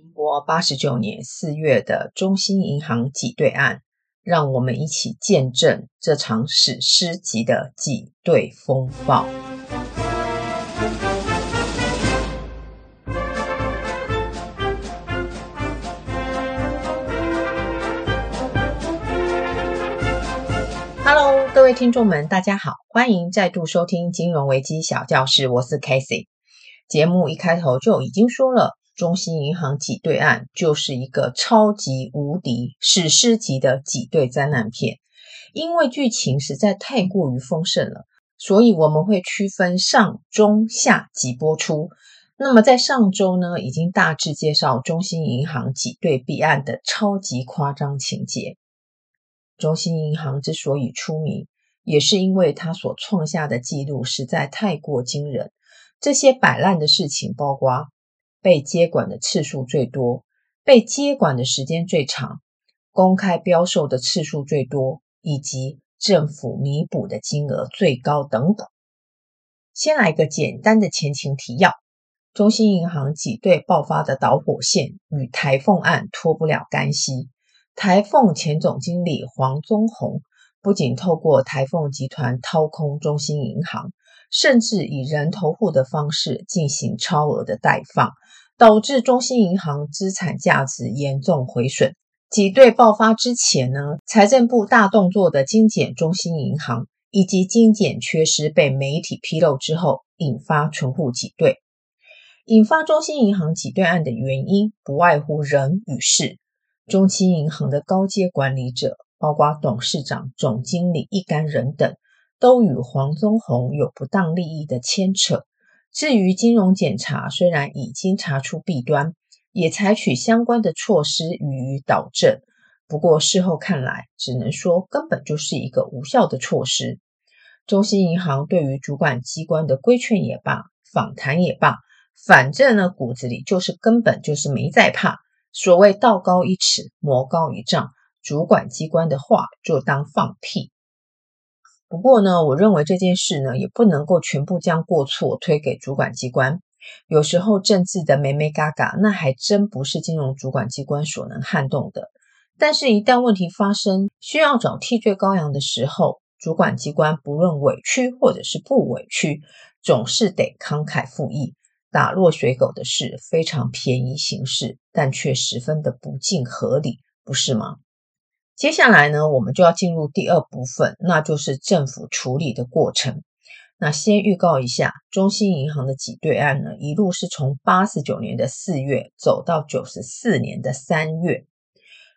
民国八十九年四月的中兴银行挤兑案，让我们一起见证这场史诗级的挤兑风暴。各位听众们，大家好，欢迎再度收听金融危机小教室，我是 Casey。节目一开头就已经说了。中兴银行挤兑案就是一个超级无敌史诗级的挤兑灾难片，因为剧情实在太过于丰盛了，所以我们会区分上、中、下集播出。那么在上周呢，已经大致介绍中兴银行挤兑弊案的超级夸张情节。中兴银行之所以出名，也是因为它所创下的记录实在太过惊人。这些摆烂的事情，包括。被接管的次数最多，被接管的时间最长，公开标售的次数最多，以及政府弥补的金额最高等等。先来个简单的前情提要：中信银行挤兑爆发的导火线与台凤案脱不了干系。台凤前总经理黄宗宏不仅透过台凤集团掏空中信银行。甚至以人头户的方式进行超额的贷放，导致中兴银行资产价值严重毁损。挤兑爆发之前呢，财政部大动作的精简中兴银行，以及精简缺失被媒体披露之后，引发存户挤兑。引发中兴银行挤兑案的原因不外乎人与事。中兴银行的高阶管理者，包括董事长、总经理一干人等。都与黄宗宏有不当利益的牵扯。至于金融检查，虽然已经查出弊端，也采取相关的措施予以导正，不过事后看来，只能说根本就是一个无效的措施。中兴银行对于主管机关的规劝也罢，访谈也罢，反正呢，骨子里就是根本就是没在怕。所谓道高一尺，魔高一丈，主管机关的话就当放屁。不过呢，我认为这件事呢，也不能够全部将过错推给主管机关。有时候政治的眉眉嘎嘎，那还真不是金融主管机关所能撼动的。但是，一旦问题发生，需要找替罪羔羊的时候，主管机关不论委屈或者是不委屈，总是得慷慨赴义。打落水狗的事非常便宜行事，但却十分的不尽合理，不是吗？接下来呢，我们就要进入第二部分，那就是政府处理的过程。那先预告一下，中信银行的挤兑案呢，一路是从八十九年的四月走到九十四年的三月，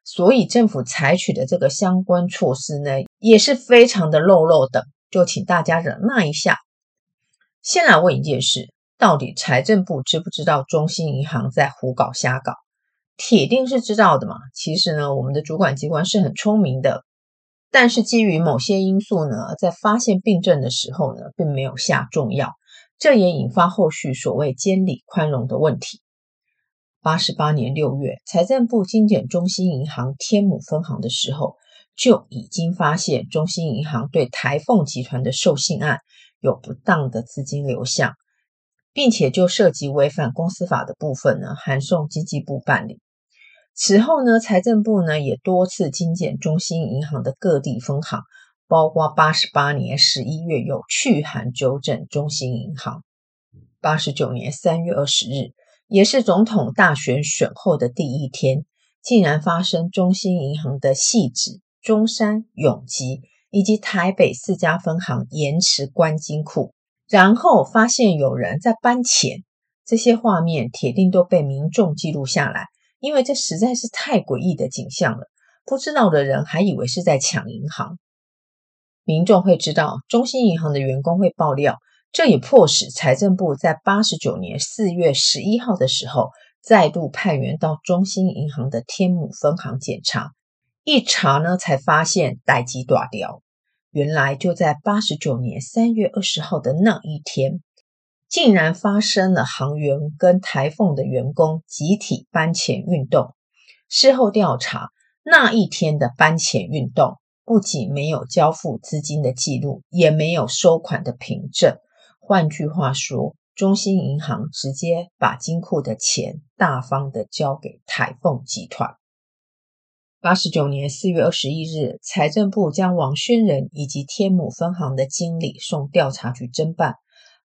所以政府采取的这个相关措施呢，也是非常的漏漏的，就请大家忍耐一下。先来问一件事，到底财政部知不知道中信银行在胡搞瞎搞？铁定是知道的嘛。其实呢，我们的主管机关是很聪明的，但是基于某些因素呢，在发现病症的时候呢，并没有下重药，这也引发后续所谓监理宽容的问题。八十八年六月，财政部精简中兴银行天母分行的时候，就已经发现中兴银行对台凤集团的授信案有不当的资金流向。并且就涉及违反公司法的部分呢，函送经济部办理。此后呢，财政部呢也多次精简中兴银行的各地分行，包括八十八年十一月有去函纠正中兴银行。八十九年三月二十日，也是总统大选选后的第一天，竟然发生中兴银行的汐止、中山、永吉以及台北四家分行延迟关金库。然后发现有人在搬钱，这些画面铁定都被民众记录下来，因为这实在是太诡异的景象了。不知道的人还以为是在抢银行。民众会知道，中兴银行的员工会爆料，这也迫使财政部在八十九年四月十一号的时候，再度派员到中兴银行的天母分行检查。一查呢，才发现代志大条。原来就在八十九年三月二十号的那一天，竟然发生了行员跟台凤的员工集体搬钱运动。事后调查，那一天的搬钱运动不仅没有交付资金的记录，也没有收款的凭证。换句话说，中信银行直接把金库的钱大方的交给台凤集团。八十九年四月二十一日，财政部将王轩仁以及天母分行的经理送调查局侦办。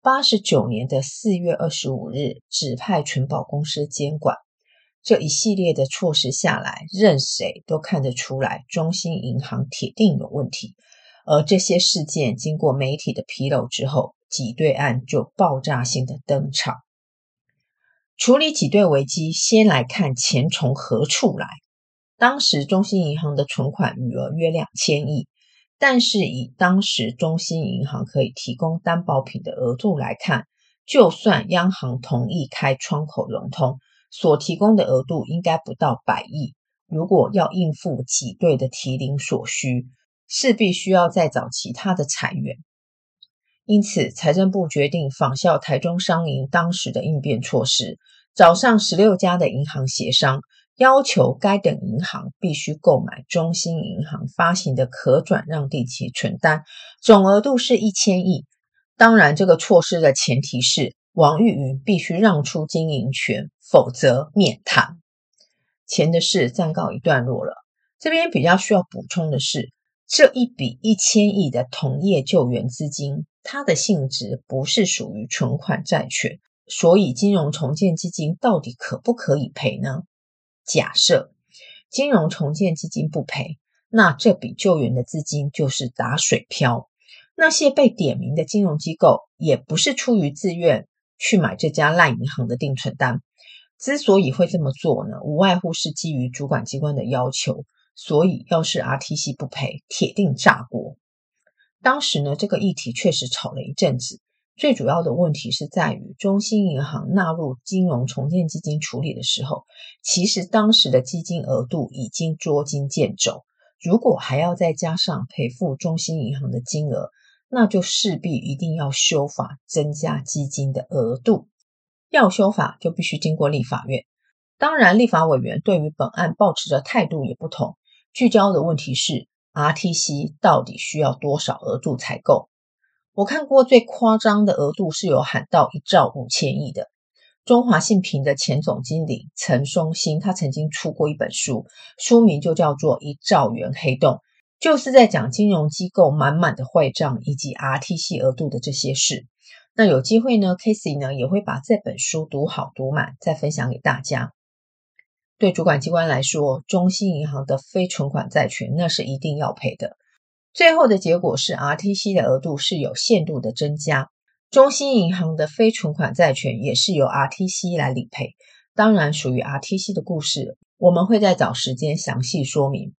八十九年的四月二十五日，指派存保公司监管。这一系列的措施下来，任谁都看得出来，中信银行铁定有问题。而这些事件经过媒体的披露之后，挤兑案就爆炸性的登场。处理挤兑危机，先来看钱从何处来。当时中信银行的存款余额约两千亿，但是以当时中信银行可以提供担保品的额度来看，就算央行同意开窗口融通，所提供的额度应该不到百亿。如果要应付挤兑的提领所需，势必需要再找其他的财源。因此，财政部决定仿效台中商银当时的应变措施，找上十六家的银行协商。要求该等银行必须购买中信银行发行的可转让定期存单，总额度是一千亿。当然，这个措施的前提是王玉云必须让出经营权，否则免谈。钱的事暂告一段落了。这边比较需要补充的是，这一笔一千亿的同业救援资金，它的性质不是属于存款债权，所以金融重建基金到底可不可以赔呢？假设金融重建基金不赔，那这笔救援的资金就是打水漂。那些被点名的金融机构也不是出于自愿去买这家烂银行的定存单，之所以会这么做呢，无外乎是基于主管机关的要求。所以，要是 RTC 不赔，铁定炸锅。当时呢，这个议题确实吵了一阵子。最主要的问题是在于，中信银行纳入金融重建基金处理的时候，其实当时的基金额度已经捉襟见肘。如果还要再加上赔付中信银行的金额，那就势必一定要修法增加基金的额度。要修法就必须经过立法院。当然，立法委员对于本案抱持的态度也不同。聚焦的问题是，RTC 到底需要多少额度才够？我看过最夸张的额度是有喊到一兆五千亿的。中华信平的前总经理陈松兴，他曾经出过一本书，书名就叫做《一兆元黑洞》，就是在讲金融机构满满的坏账以及 RTC 额度的这些事。那有机会呢，Casey 呢也会把这本书读好读满，再分享给大家。对主管机关来说，中信银行的非存款债权那是一定要赔的。最后的结果是，RTC 的额度是有限度的增加，中信银行的非存款债权也是由 RTC 来理赔。当然，属于 RTC 的故事，我们会再找时间详细说明。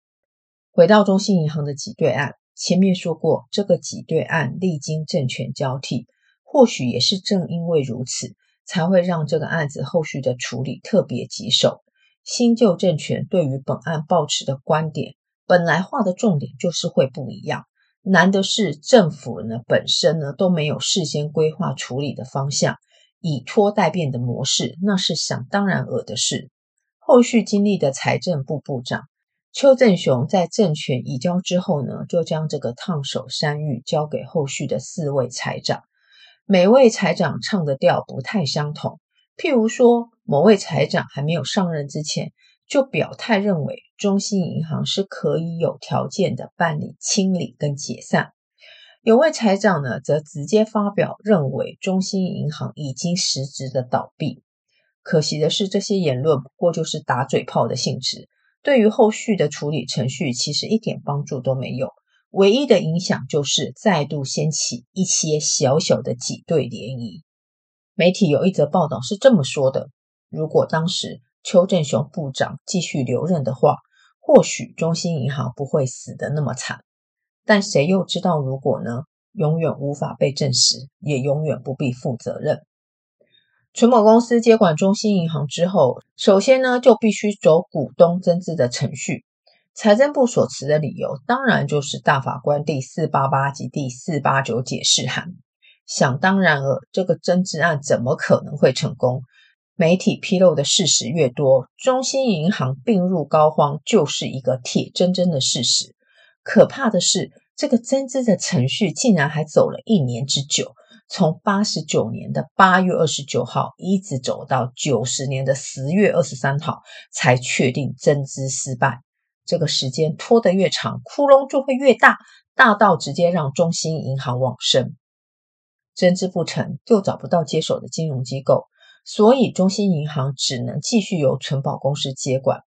回到中信银行的挤兑案，前面说过，这个挤兑案历经政权交替，或许也是正因为如此，才会让这个案子后续的处理特别棘手。新旧政权对于本案抱持的观点。本来画的重点就是会不一样，难的是政府呢本身呢都没有事先规划处理的方向，以拖代变的模式，那是想当然尔的事。后续经历的财政部部长邱正雄在政权移交之后呢，就将这个烫手山芋交给后续的四位财长，每位财长唱的调不太相同。譬如说，某位财长还没有上任之前，就表态认为，中信银行是可以有条件的办理清理跟解散。有位财长呢，则直接发表认为，中信银行已经实质的倒闭。可惜的是，这些言论不过就是打嘴炮的性质，对于后续的处理程序其实一点帮助都没有。唯一的影响就是再度掀起一些小小的挤兑涟漪。媒体有一则报道是这么说的：如果当时邱正雄部长继续留任的话，或许中信银行不会死得那么惨。但谁又知道如果呢？永远无法被证实，也永远不必负责任。存某公司接管中信银行之后，首先呢就必须走股东增资的程序。财政部所持的理由，当然就是大法官第四八八及第四八九解释函。想当然了，这个增资案怎么可能会成功？媒体披露的事实越多，中信银行病入膏肓就是一个铁铮铮的事实。可怕的是，这个增资的程序竟然还走了一年之久，从八十九年的八月二十九号一直走到九十年的十月二十三号才确定增资失败。这个时间拖得越长，窟窿就会越大，大到直接让中信银行往生。增资不成，又找不到接手的金融机构，所以中信银行只能继续由存保公司接管。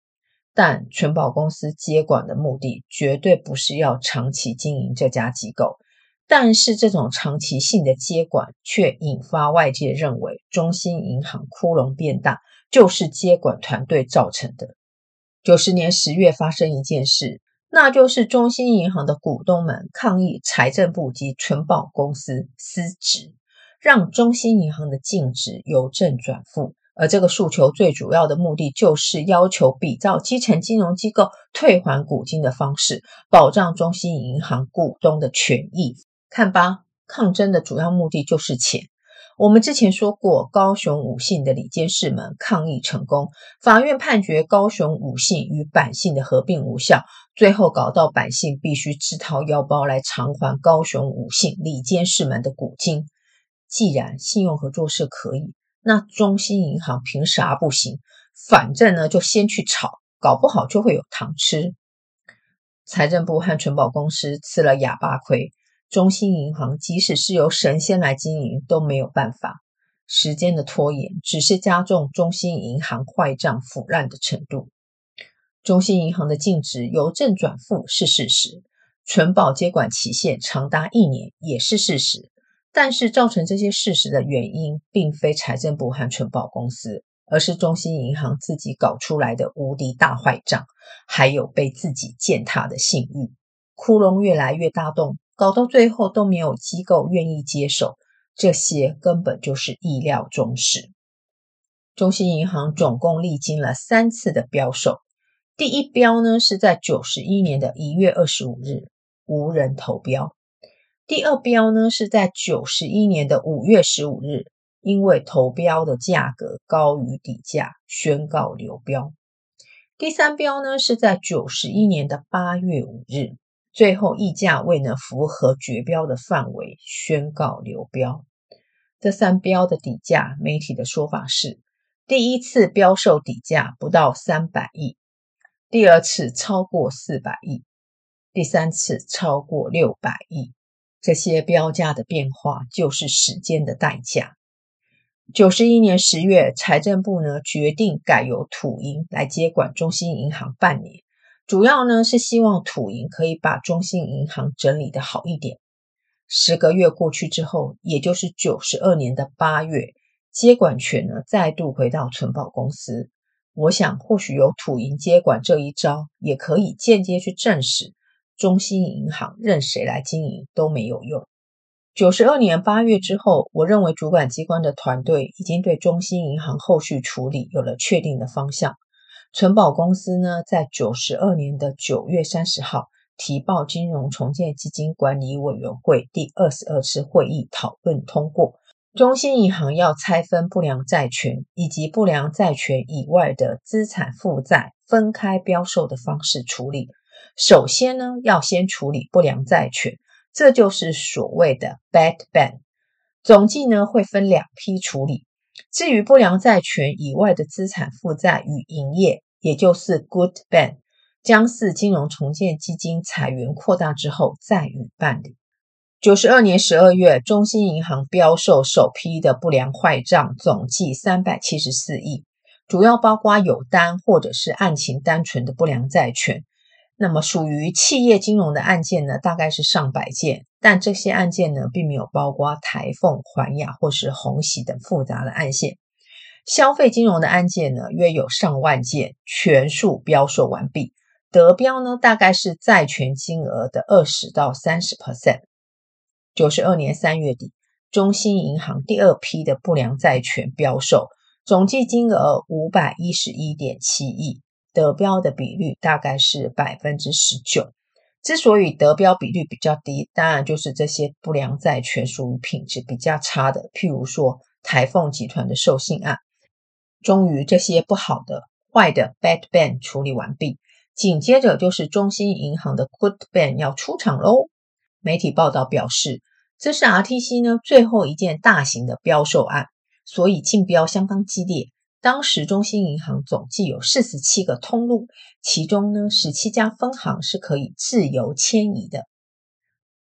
但存保公司接管的目的绝对不是要长期经营这家机构。但是这种长期性的接管却引发外界认为，中信银行窟窿变大就是接管团队造成的。九十年十月发生一件事，那就是中信银行的股东们抗议财政部及存保公司失职，让中信银行的净值由正转负。而这个诉求最主要的目的，就是要求比照基层金融机构退还股金的方式，保障中信银行股东的权益。看吧，抗争的主要目的就是钱。我们之前说过，高雄五信的理监事们抗议成功，法院判决高雄五信与板信的合并无效，最后搞到板信必须自掏腰包来偿还高雄五信理监事们的股金。既然信用合作社可以，那中信银行凭啥不行？反正呢，就先去炒，搞不好就会有糖吃。财政部和存保公司吃了哑巴亏。中信银行即使是由神仙来经营都没有办法，时间的拖延只是加重中信银行坏账腐烂的程度。中信银行的净值由正转负是事实，存保接管期限长达一年也是事实，但是造成这些事实的原因，并非财政部和存保公司，而是中信银行自己搞出来的无敌大坏账，还有被自己践踏的信誉，窟窿越来越大洞。搞到最后都没有机构愿意接手，这些根本就是意料中事。中信银行总共历经了三次的标售，第一标呢是在九十一年的一月二十五日，无人投标；第二标呢是在九十一年的五月十五日，因为投标的价格高于底价，宣告流标；第三标呢是在九十一年的八月五日。最后议价未能符合决标的范围，宣告流标。这三标的底价，媒体的说法是：第一次标售底价不到三百亿，第二次超过四百亿，第三次超过六百亿。这些标价的变化，就是时间的代价。九十一年十月，财政部呢决定改由土银来接管中信银行半年。主要呢是希望土银可以把中信银行整理得好一点。十个月过去之后，也就是九十二年的八月，接管权呢再度回到存保公司。我想，或许由土银接管这一招，也可以间接去证实中信银行任谁来经营都没有用。九十二年八月之后，我认为主管机关的团队已经对中信银行后续处理有了确定的方向。存保公司呢，在九十二年的九月三十号提报金融重建基金管理委员会第二十二次会议讨论通过，中信银行要拆分不良债权以及不良债权以外的资产负债分开标售的方式处理。首先呢，要先处理不良债权，这就是所谓的 bad b a n。总计呢，会分两批处理。至于不良债权以外的资产负债与营业，也就是 Good Bank，将是金融重建基金财源扩大之后再予办理。九十二年十二月，中信银行标售首批的不良坏账总计三百七十四亿，主要包括有单或者是案情单纯的不良债权。那么属于企业金融的案件呢，大概是上百件，但这些案件呢，并没有包括台凤、环亚或是鸿禧等复杂的案件。消费金融的案件呢，约有上万件，全数标售完毕。得标呢，大概是债权金额的二十到三十 percent。九十二年三月底，中信银行第二批的不良债权标售，总计金额五百一十一点七亿。得标的比率大概是百分之十九。之所以得标比率比较低，当然就是这些不良债权属于品质比较差的，譬如说台凤集团的授信案。终于，这些不好的、坏的 bad ban） 处理完毕，紧接着就是中信银行的 good ban 要出场喽。媒体报道表示，这是 RTC 呢最后一件大型的标售案，所以竞标相当激烈。当时中信银行总计有四十七个通路，其中呢十七家分行是可以自由迁移的。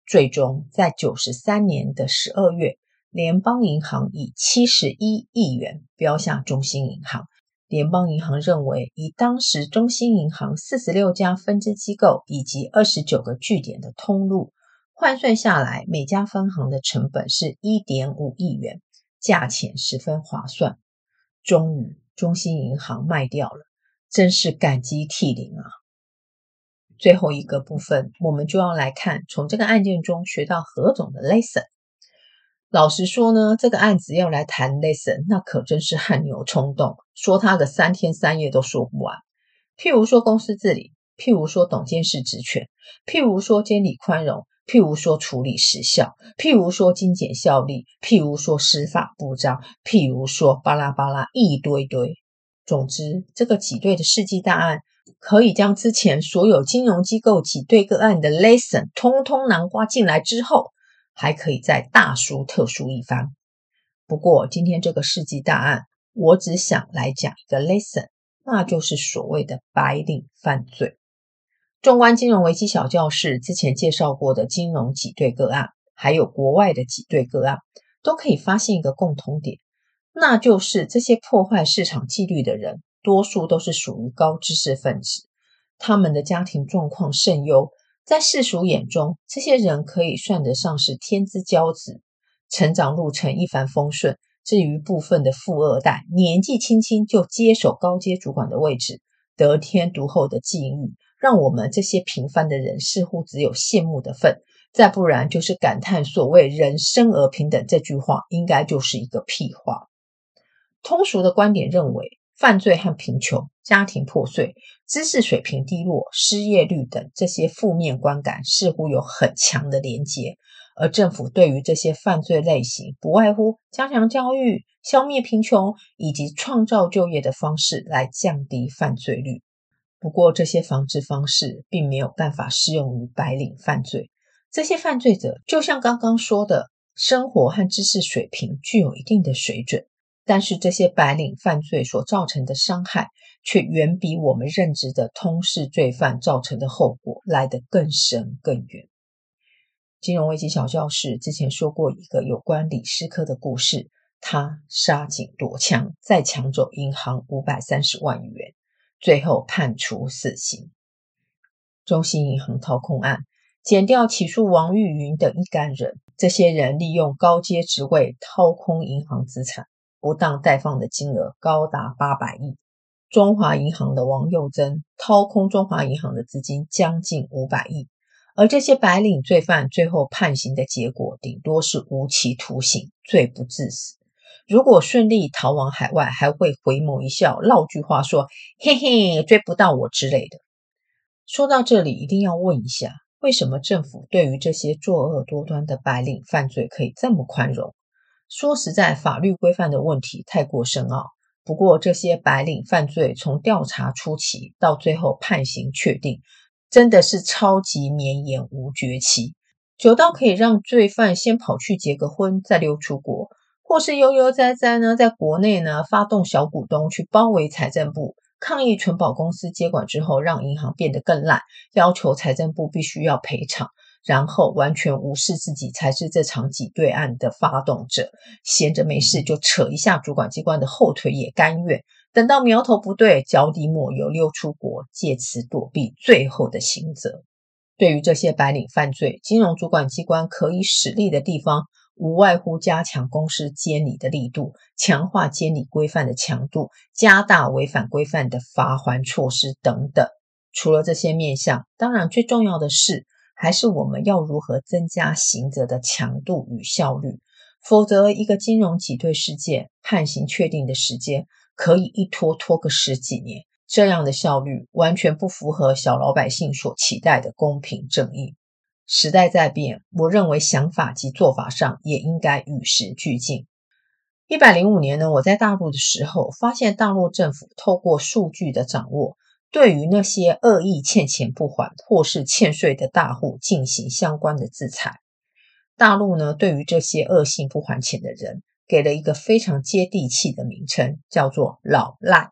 最终在九十三年的十二月，联邦银行以七十一亿元标下中信银行。联邦银行认为，以当时中信银行四十六家分支机构以及二十九个据点的通路。换算下来，每家分行的成本是一点五亿元，价钱十分划算。终于，中信银行卖掉了，真是感激涕零啊！最后一个部分，我们就要来看从这个案件中学到何种的 lesson。老实说呢，这个案子要来谈 lesson，那可真是汗牛充栋，说他个三天三夜都说不完。譬如说公司治理，譬如说董监事职权，譬如说监理宽容。譬如说处理时效，譬如说精简效力，譬如说司法部章，譬如说巴拉巴拉一堆堆。总之，这个挤兑的世纪大案，可以将之前所有金融机构挤兑个案的 lesson 通通囊括进来之后，还可以再大书特书一番。不过，今天这个世纪大案，我只想来讲一个 lesson，那就是所谓的白领犯罪。纵观金融危机小教室之前介绍过的金融挤兑个案，还有国外的挤兑个案，都可以发现一个共同点，那就是这些破坏市场纪律的人，多数都是属于高知识分子，他们的家庭状况甚优，在世俗眼中，这些人可以算得上是天之骄子，成长路程一帆风顺。至于部分的富二代，年纪轻轻就接手高阶主管的位置，得天独厚的际遇。让我们这些平凡的人似乎只有羡慕的份，再不然就是感叹所谓“人生而平等”这句话应该就是一个屁话。通俗的观点认为，犯罪和贫穷、家庭破碎、知识水平低落、失业率等这些负面观感似乎有很强的连结，而政府对于这些犯罪类型，不外乎加强教育、消灭贫穷以及创造就业的方式来降低犯罪率。不过，这些防治方式并没有办法适用于白领犯罪。这些犯罪者就像刚刚说的，生活和知识水平具有一定的水准，但是这些白领犯罪所造成的伤害，却远比我们认知的通识罪犯造成的后果来得更深更远。金融危机小教室之前说过一个有关李斯科的故事，他杀警夺枪，再抢走银行五百三十万元。最后判处死刑。中信银行掏空案，减掉起诉王玉云等一干人。这些人利用高阶职位掏空银行资产，不当贷放的金额高达八百亿。中华银行的王佑珍掏空中华银行的资金将近五百亿。而这些白领罪犯最后判刑的结果，顶多是无期徒刑，罪不至死。如果顺利逃往海外，还会回眸一笑，撂句话说：“嘿嘿，追不到我之类的。”说到这里，一定要问一下，为什么政府对于这些作恶多端的白领犯罪可以这么宽容？说实在，法律规范的问题太过深奥。不过，这些白领犯罪从调查初期到最后判刑确定，真的是超级绵延无绝期，久到可以让罪犯先跑去结个婚，再溜出国。或是悠悠哉哉呢，在国内呢发动小股东去包围财政部，抗议存保公司接管之后让银行变得更烂，要求财政部必须要赔偿，然后完全无视自己才是这场挤兑案的发动者，闲着没事就扯一下主管机关的后腿也甘愿，等到苗头不对，脚底抹油溜出国，借此躲避最后的刑责。对于这些白领犯罪，金融主管机关可以使力的地方，无外乎加强公司监理的力度，强化监理规范的强度，加大违反规范的罚还措施等等。除了这些面向，当然最重要的是，还是我们要如何增加刑责的强度与效率。否则，一个金融挤兑事件判刑确定的时间可以一拖拖个十几年，这样的效率完全不符合小老百姓所期待的公平正义。时代在变，我认为想法及做法上也应该与时俱进。一百零五年呢，我在大陆的时候，发现大陆政府透过数据的掌握，对于那些恶意欠钱不还或是欠税的大户进行相关的制裁。大陆呢，对于这些恶性不还钱的人，给了一个非常接地气的名称，叫做“老赖”。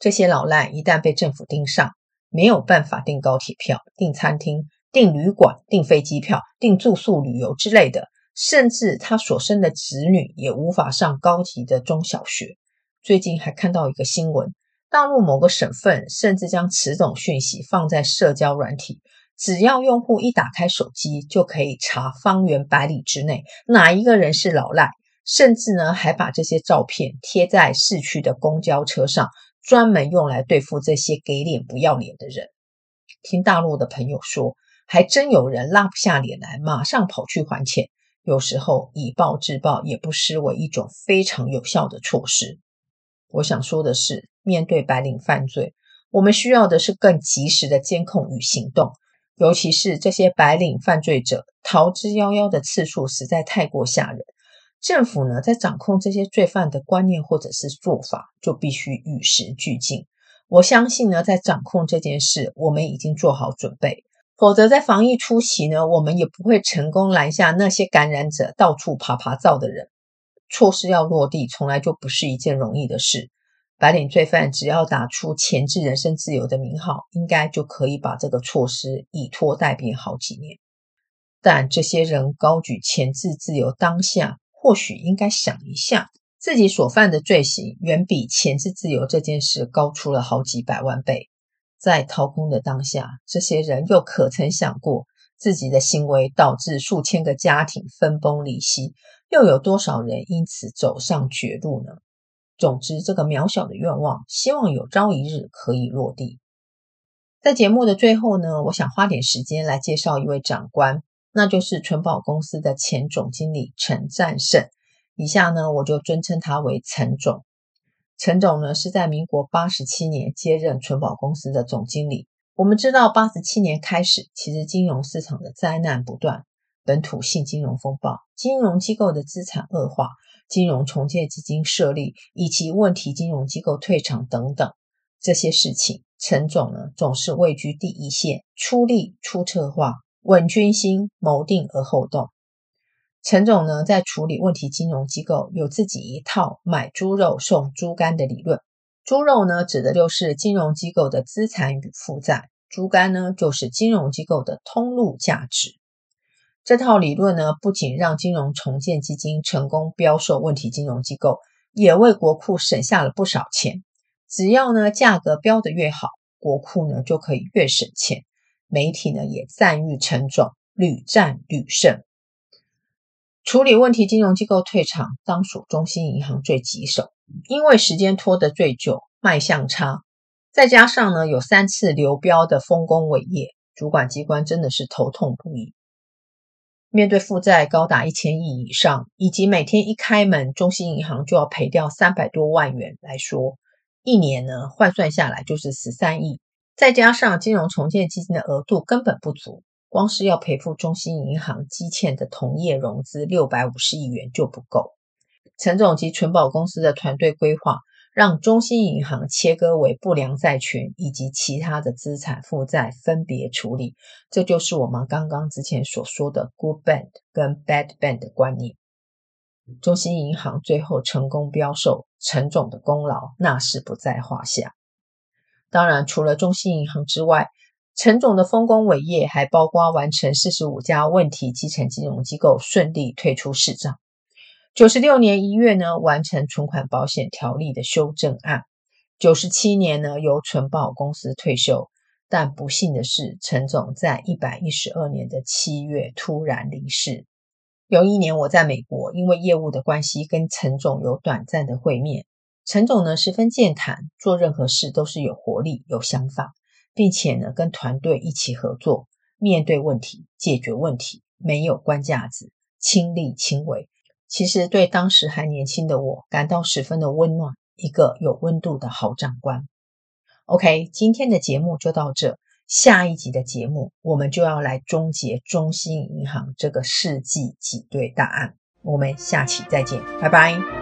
这些老赖一旦被政府盯上，没有办法订高铁票、订餐厅、订旅馆、订飞机票、订住宿旅游之类的，甚至他所生的子女也无法上高级的中小学。最近还看到一个新闻，大陆某个省份甚至将此种讯息放在社交软体。只要用户一打开手机，就可以查方圆百里之内哪一个人是老赖，甚至呢还把这些照片贴在市区的公交车上，专门用来对付这些给脸不要脸的人。听大陆的朋友说，还真有人拉不下脸来，马上跑去还钱。有时候以暴制暴也不失为一种非常有效的措施。我想说的是，面对白领犯罪，我们需要的是更及时的监控与行动。尤其是这些白领犯罪者逃之夭夭的次数实在太过吓人，政府呢在掌控这些罪犯的观念或者是做法，就必须与时俱进。我相信呢，在掌控这件事，我们已经做好准备，否则在防疫初期呢，我们也不会成功拦下那些感染者到处趴趴走的人。措施要落地，从来就不是一件容易的事。白领罪犯只要打出“前置人身自由”的名号，应该就可以把这个措施以拖待变好几年。但这些人高举“前置自由”，当下或许应该想一下，自己所犯的罪行远比“前置自由”这件事高出了好几百万倍。在掏空的当下，这些人又可曾想过，自己的行为导致数千个家庭分崩离析，又有多少人因此走上绝路呢？总之，这个渺小的愿望，希望有朝一日可以落地。在节目的最后呢，我想花点时间来介绍一位长官，那就是存保公司的前总经理陈战胜。以下呢，我就尊称他为陈总。陈总呢，是在民国八十七年接任存保公司的总经理。我们知道，八十七年开始，其实金融市场的灾难不断，本土性金融风暴，金融机构的资产恶化。金融重建基金设立，以及问题金融机构退场等等这些事情，陈总呢总是位居第一线，出力、出策划、稳军心、谋定而后动。陈总呢在处理问题金融机构，有自己一套买猪肉送猪肝的理论。猪肉呢指的就是金融机构的资产与负债，猪肝呢就是金融机构的通路价值。这套理论呢，不仅让金融重建基金成功标售问题金融机构，也为国库省下了不少钱。只要呢价格标得越好，国库呢就可以越省钱。媒体呢也赞誉陈总屡战屡胜。处理问题金融机构退场，当属中信银行最棘手，因为时间拖得最久，卖相差，再加上呢有三次流标的丰功伟业，主管机关真的是头痛不已。面对负债高达一千亿以上，以及每天一开门，中信银行就要赔掉三百多万元来说，一年呢换算下来就是十三亿，再加上金融重建基金的额度根本不足，光是要赔付中信银行积欠的同业融资六百五十亿元就不够。陈总及存保公司的团队规划。让中信银行切割为不良债权以及其他的资产负债分别处理，这就是我们刚刚之前所说的 good bank 跟 bad bank 的观念。中信银行最后成功标售，陈总的功劳那是不在话下。当然，除了中信银行之外，陈总的丰功伟业还包括完成四十五家问题基层金融机构顺利退出市账。九十六年一月呢，完成存款保险条例的修正案。九十七年呢，由存保公司退休。但不幸的是，陈总在一百一十二年的七月突然离世。有一年我在美国，因为业务的关系，跟陈总有短暂的会面。陈总呢，十分健谈，做任何事都是有活力、有想法，并且呢，跟团队一起合作，面对问题、解决问题，没有官架子，亲力亲为。其实对当时还年轻的我感到十分的温暖，一个有温度的好长官。OK，今天的节目就到这，下一集的节目我们就要来终结中信银行这个世纪挤兑大案。我们下期再见，拜拜。